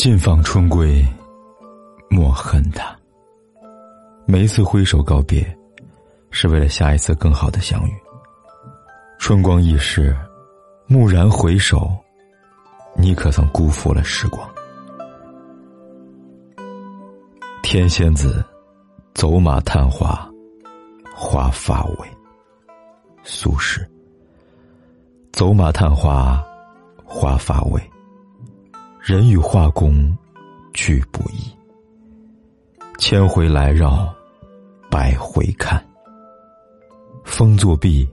尽放春归，莫恨他。每一次挥手告别，是为了下一次更好的相遇。春光易逝，蓦然回首，你可曾辜负了时光？天仙子，走马探花，花发尾。苏轼。走马探花。花发尾，人与化工俱不易。千回来绕，百回看。风作壁，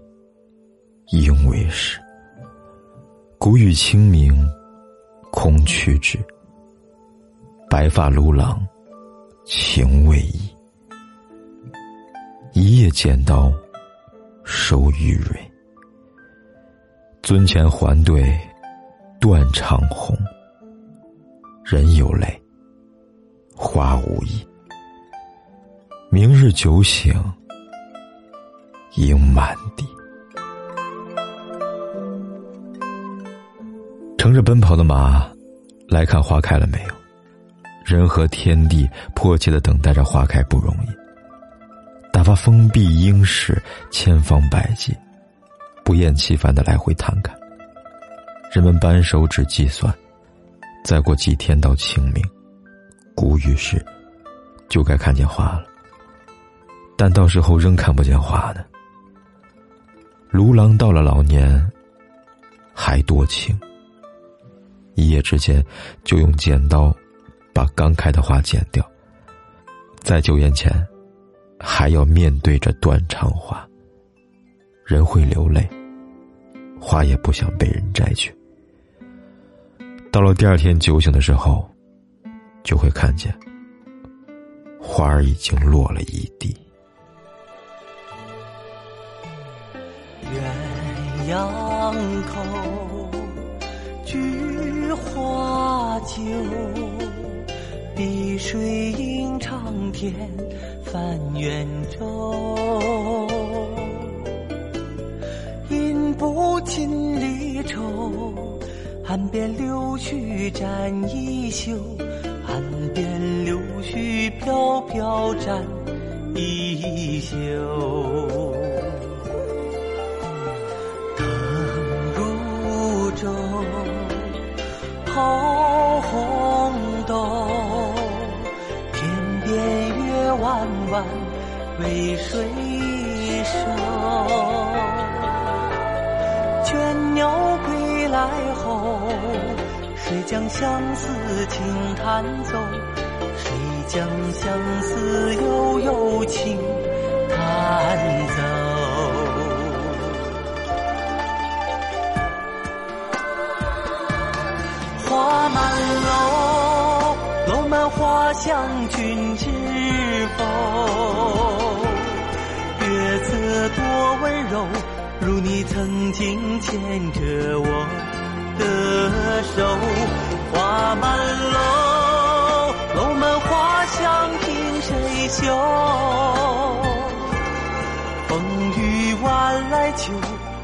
应为石。谷雨清明，空去之。白发卢郎，情未已。一夜剪刀，收玉蕊。尊前还对。断肠红，人有泪，花无意。明日酒醒，应满地。乘着奔跑的马，来看花开了没有？人和天地迫切的等待着花开，不容易。打发封闭应试，千方百计，不厌其烦的来回探看。人们扳手指计算，再过几天到清明，谷雨时，就该看见花了。但到时候仍看不见花呢。卢郎到了老年，还多情。一夜之间，就用剪刀把刚开的花剪掉。在九宴前，还要面对着断肠花。人会流泪，花也不想被人摘去。到了第二天酒醒的时候，就会看见花儿已经落了一地。鸳鸯口，菊花酒，碧水映长天，泛远舟。岸边柳絮沾衣袖，岸边柳絮飘飘沾衣袖。灯如昼，抛红豆，天边月弯弯，为谁守？谁将相思轻弹奏？谁将相思悠悠轻弹奏？花满楼，楼满花香，君知否？月色多温柔，如你曾经牵着我。手，花满楼，楼满花香，凭谁嗅？风雨晚来秋，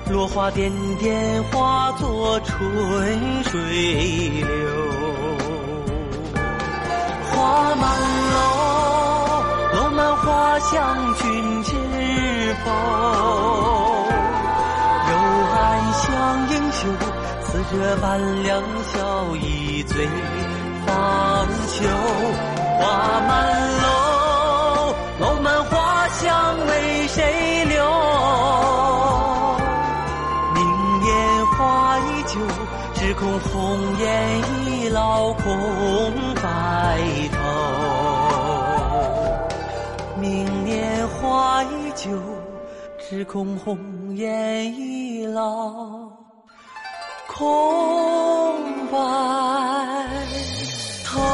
落花点点，化作春水流。花满楼，楼满花香，君知否？这般两小一醉方休，花满楼，楼满花香为谁留？明年花依旧，只恐红颜已老空白头。明年花依旧，只恐红颜已老。空白春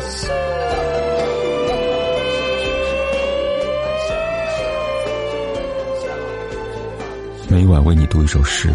色日每晚为你读一首诗。